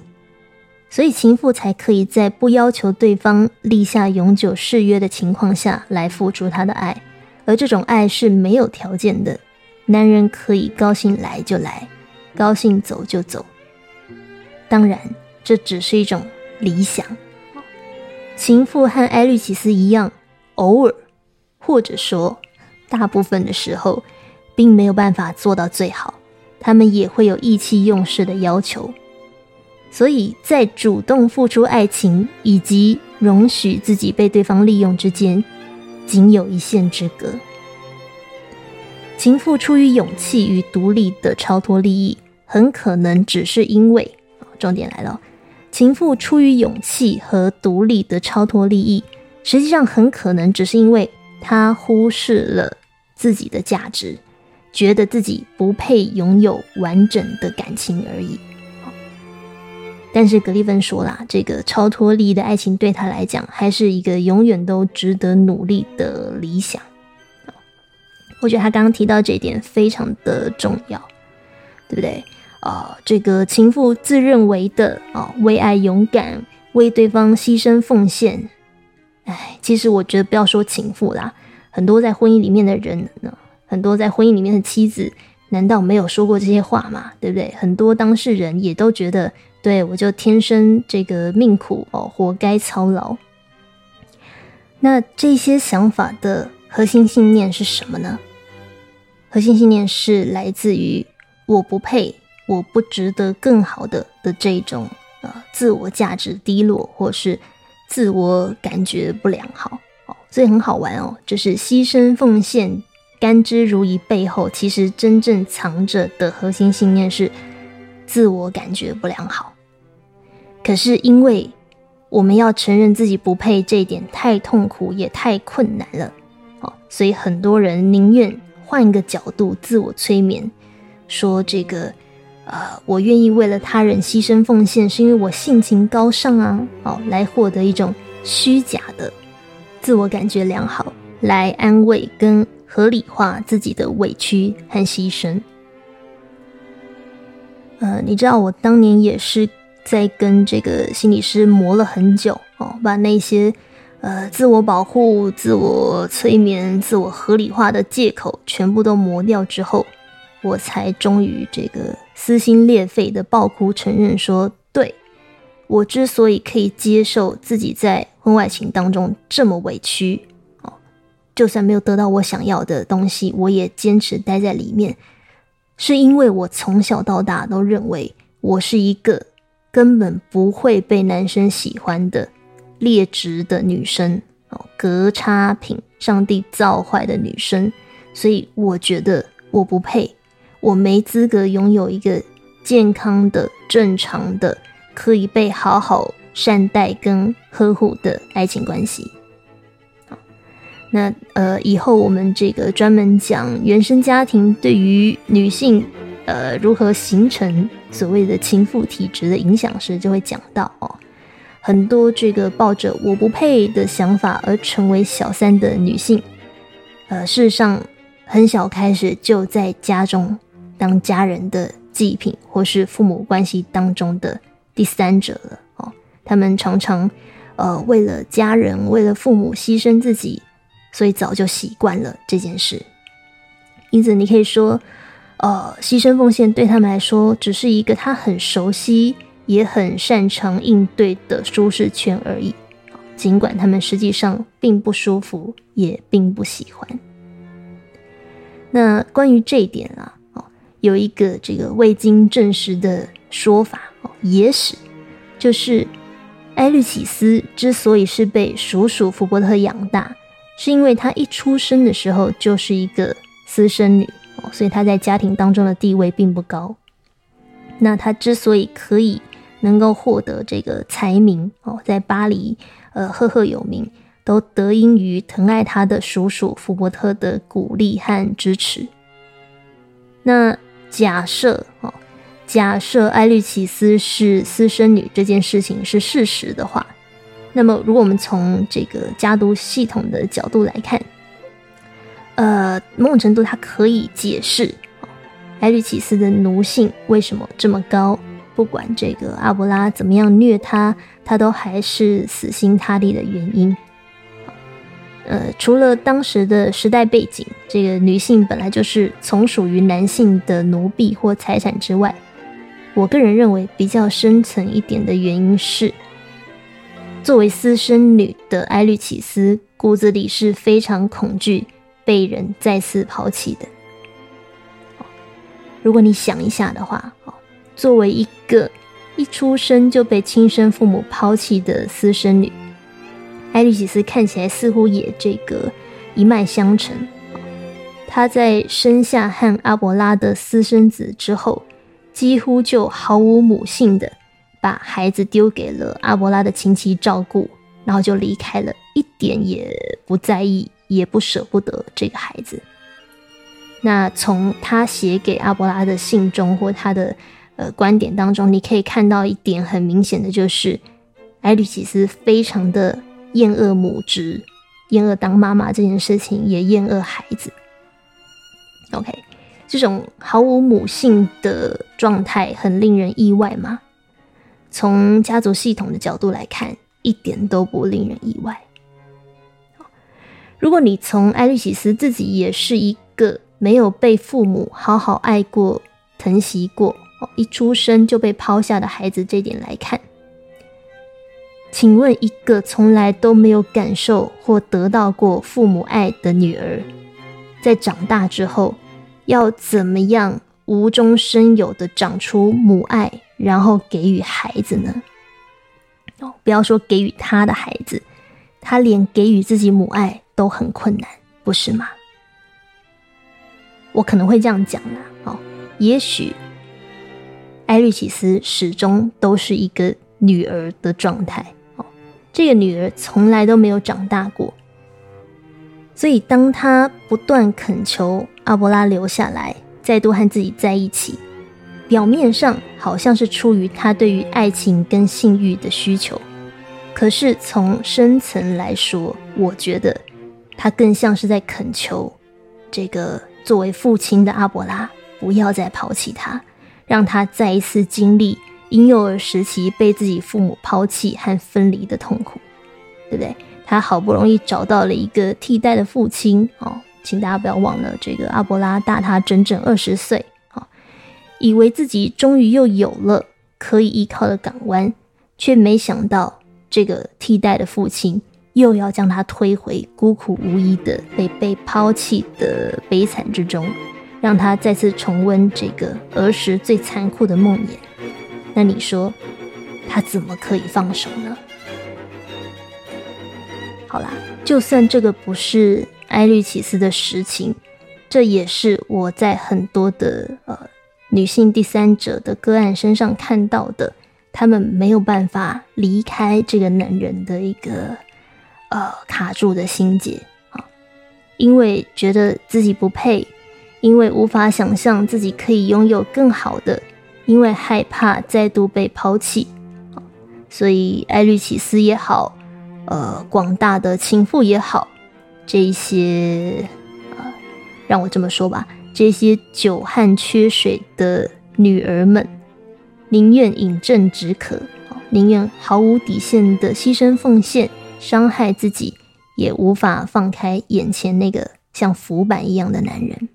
所以情妇才可以在不要求对方立下永久誓约的情况下来付出他的爱，而这种爱是没有条件的，男人可以高兴来就来，高兴走就走。当然，这只是一种理想。情妇和埃律奇斯一样，偶尔，或者说大部分的时候。并没有办法做到最好，他们也会有意气用事的要求，所以在主动付出爱情以及容许自己被对方利用之间，仅有一线之隔。情妇出于勇气与独立的超脱利益，很可能只是因为，重点来了，情妇出于勇气和独立的超脱利益，实际上很可能只是因为她忽视了自己的价值，觉得自己不配拥有完整的感情而已。但是格利芬说啦，这个超脱利益的爱情对他来讲，还是一个永远都值得努力的理想。我觉得他刚刚提到这一点非常的重要，对不对？啊，这个情妇自认为的啊，为爱勇敢，为对方牺牲奉献。哎，其实我觉得不要说情妇啦，很多在婚姻里面的人呢，很多在婚姻里面的妻子，难道没有说过这些话吗？对不对？很多当事人也都觉得。对我就天生这个命苦哦，活该操劳。那这些想法的核心信念是什么呢？核心信念是来自于我不配，我不值得更好的的这种呃自我价值低落，或是自我感觉不良好哦。所以很好玩哦，就是牺牲奉献、甘之如饴背后，其实真正藏着的核心信念是自我感觉不良好。可是，因为我们要承认自己不配这一点太痛苦也太困难了，哦，所以很多人宁愿换一个角度自我催眠，说这个，呃，我愿意为了他人牺牲奉献，是因为我性情高尚啊，哦，来获得一种虚假的自我感觉良好，来安慰跟合理化自己的委屈和牺牲。呃，你知道我当年也是。在跟这个心理师磨了很久哦，把那些呃自我保护、自我催眠、自我合理化的借口全部都磨掉之后，我才终于这个撕心裂肺的爆哭，承认说：对我之所以可以接受自己在婚外情当中这么委屈哦，就算没有得到我想要的东西，我也坚持待在里面，是因为我从小到大都认为我是一个。根本不会被男生喜欢的劣质的女生哦，格差品，上帝造坏的女生，所以我觉得我不配，我没资格拥有一个健康的、正常的、可以被好好善待跟呵护的爱情关系。好，那呃，以后我们这个专门讲原生家庭对于女性。呃，如何形成所谓的情妇体质的影响时，就会讲到哦，很多这个抱着我不配的想法而成为小三的女性，呃，事实上很小开始就在家中当家人的祭品，或是父母关系当中的第三者了哦。他们常常呃为了家人，为了父母牺牲自己，所以早就习惯了这件事。因此，你可以说。呃，牺牲奉献对他们来说只是一个他很熟悉也很擅长应对的舒适圈而已。尽管他们实际上并不舒服，也并不喜欢。那关于这一点啊，有一个这个未经证实的说法哦，野史就是埃律启斯之所以是被叔叔福伯特养大，是因为他一出生的时候就是一个私生女哦。所以他在家庭当中的地位并不高。那他之所以可以能够获得这个才名哦，在巴黎呃赫赫有名，都得益于疼爱他的叔叔福伯特的鼓励和支持。那假设哦，假设艾律奇斯是私生女这件事情是事实的话，那么如果我们从这个家族系统的角度来看。呃，某种程度，它可以解释艾律奇斯的奴性为什么这么高。不管这个阿布拉怎么样虐他，他都还是死心塌地的原因。呃，除了当时的时代背景，这个女性本来就是从属于男性的奴婢或财产之外，我个人认为比较深层一点的原因是，作为私生女的艾律奇斯骨子里是非常恐惧。被人再次抛弃的，如果你想一下的话，哦，作为一个一出生就被亲生父母抛弃的私生女，艾利西斯看起来似乎也这个一脉相承。他在生下和阿伯拉的私生子之后，几乎就毫无母性的把孩子丢给了阿伯拉的亲戚照顾，然后就离开了，一点也不在意，也不舍不得这个孩子。那从他写给阿伯拉的信中或他的呃观点当中，你可以看到一点很明显的就是，埃吕奇斯非常的厌恶母职，厌恶当妈妈这件事情，也厌恶孩子。OK，这种毫无母性的状态很令人意外吗？从家族系统的角度来看，一点都不令人意外。如果你从艾利西斯自己也是一个没有被父母好好爱过、疼惜过，一出生就被抛下的孩子这点来看，请问一个从来都没有感受或得到过父母爱的女儿，在长大之后？要怎么样无中生有的长出母爱，然后给予孩子呢？哦，不要说给予他的孩子，他连给予自己母爱都很困难，不是吗？我可能会这样讲啦。哦，也许艾瑞奇斯始终都是一个女儿的状态。这个女儿从来都没有长大过。所以，当他不断恳求阿伯拉留下来，再度和自己在一起，表面上好像是出于他对于爱情跟性欲的需求，可是从深层来说，我觉得他更像是在恳求这个作为父亲的阿伯拉不要再抛弃他，让他再一次经历婴幼儿时期被自己父母抛弃和分离的痛苦，对不对？他好不容易找到了一个替代的父亲哦，请大家不要忘了，这个阿伯拉大他整整二十岁哦，以为自己终于又有了可以依靠的港湾，却没想到这个替代的父亲又要将他推回孤苦无依的被被抛弃的悲惨之中，让他再次重温这个儿时最残酷的梦魇。那你说他怎么可以放手呢？好啦，就算这个不是埃律奇斯的实情，这也是我在很多的呃女性第三者的个案身上看到的，他们没有办法离开这个男人的一个呃卡住的心结啊，因为觉得自己不配，因为无法想象自己可以拥有更好的，因为害怕再度被抛弃所以艾律奇斯也好。呃，广大的情妇也好，这些呃，让我这么说吧，这些久旱缺水的女儿们，宁愿饮鸩止渴，宁愿毫无底线的牺牲奉献，伤害自己，也无法放开眼前那个像浮板一样的男人，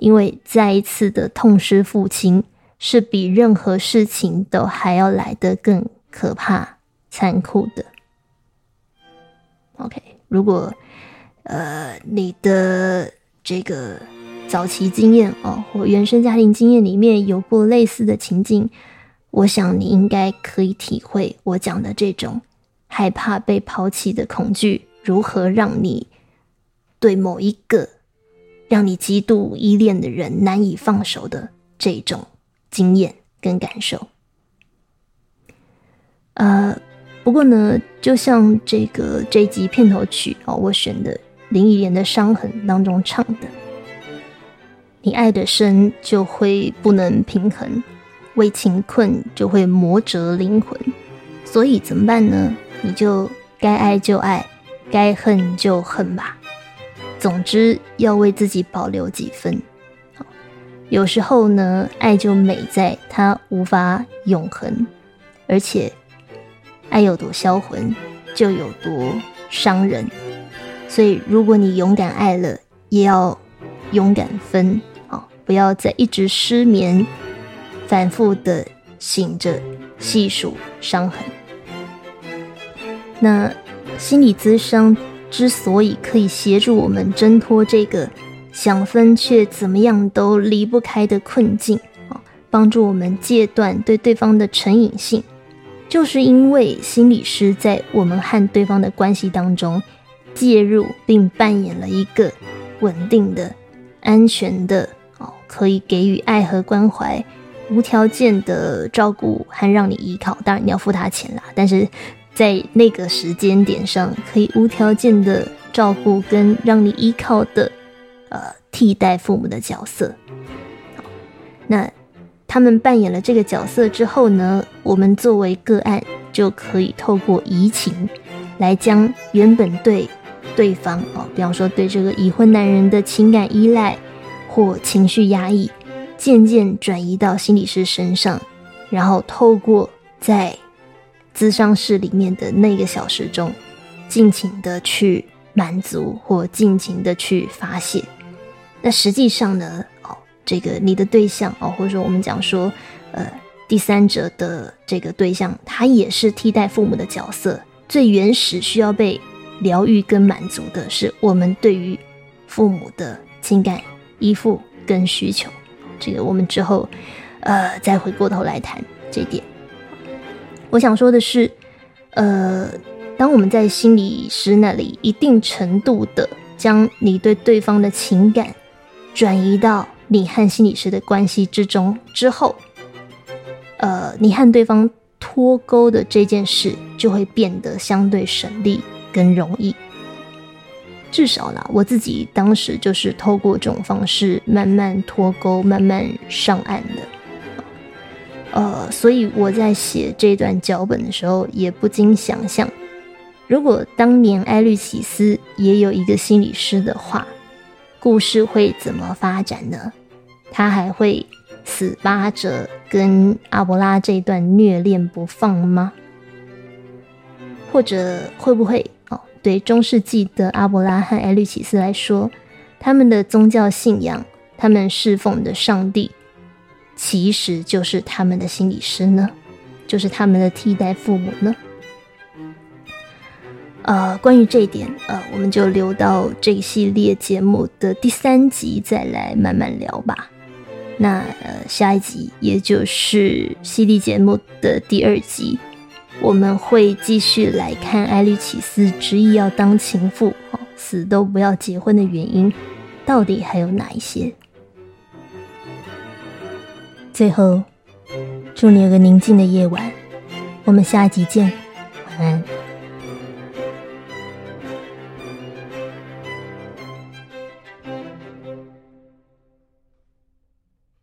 因为再一次的痛失父亲，是比任何事情都还要来得更可怕、残酷的。OK，如果呃你的这个早期经验哦，或原生家庭经验里面有过类似的情境，我想你应该可以体会我讲的这种害怕被抛弃的恐惧，如何让你对某一个让你极度依恋的人难以放手的这种经验跟感受，呃。不过呢，就像这个这集片头曲哦，我选的林忆莲的《伤痕》当中唱的：“你爱的深，就会不能平衡；为情困，就会磨折灵魂。所以怎么办呢？你就该爱就爱，该恨就恨吧。总之，要为自己保留几分。有时候呢，爱就美在它无法永恒，而且。”爱有多销魂，就有多伤人。所以，如果你勇敢爱了，也要勇敢分啊！不要再一直失眠，反复的醒着细数伤痕。那心理咨商之所以可以协助我们挣脱这个想分却怎么样都离不开的困境啊，帮助我们戒断对对方的成瘾性。就是因为心理师在我们和对方的关系当中介入，并扮演了一个稳定的、安全的哦，可以给予爱和关怀、无条件的照顾和让你依靠。当然你要付他钱啦，但是在那个时间点上，可以无条件的照顾跟让你依靠的，呃，替代父母的角色。那他们扮演了这个角色之后呢，我们作为个案就可以透过移情来将原本对。对方哦，比方说对这个已婚男人的情感依赖或情绪压抑，渐渐转移到心理师身上，然后透过在咨商室里面的那个小时中，尽情的去满足或尽情的去发泄。那实际上呢，哦，这个你的对象哦，或者说我们讲说，呃，第三者的这个对象，他也是替代父母的角色，最原始需要被。疗愈跟满足的是我们对于父母的情感依附跟需求，这个我们之后呃再回过头来谈这点。我想说的是，呃，当我们在心理师那里一定程度的将你对对方的情感转移到你和心理师的关系之中之后，呃，你和对方脱钩的这件事就会变得相对省力。更容易，至少啦，我自己当时就是透过这种方式慢慢脱钩、慢慢上岸的。呃，所以我在写这段脚本的时候，也不禁想象，如果当年埃律奇斯也有一个心理师的话，故事会怎么发展呢？他还会死扒着跟阿伯拉这段虐恋不放吗？或者会不会哦？对中世纪的阿伯拉和·埃律奇斯来说，他们的宗教信仰，他们侍奉的上帝，其实就是他们的心理师呢，就是他们的替代父母呢。呃，关于这一点，呃，我们就留到这一系列节目的第三集再来慢慢聊吧。那呃，下一集也就是系列节目的第二集。我们会继续来看埃律奇斯执意要当情妇，死都不要结婚的原因，到底还有哪一些？最后，祝你有个宁静的夜晚。我们下一集见，晚安。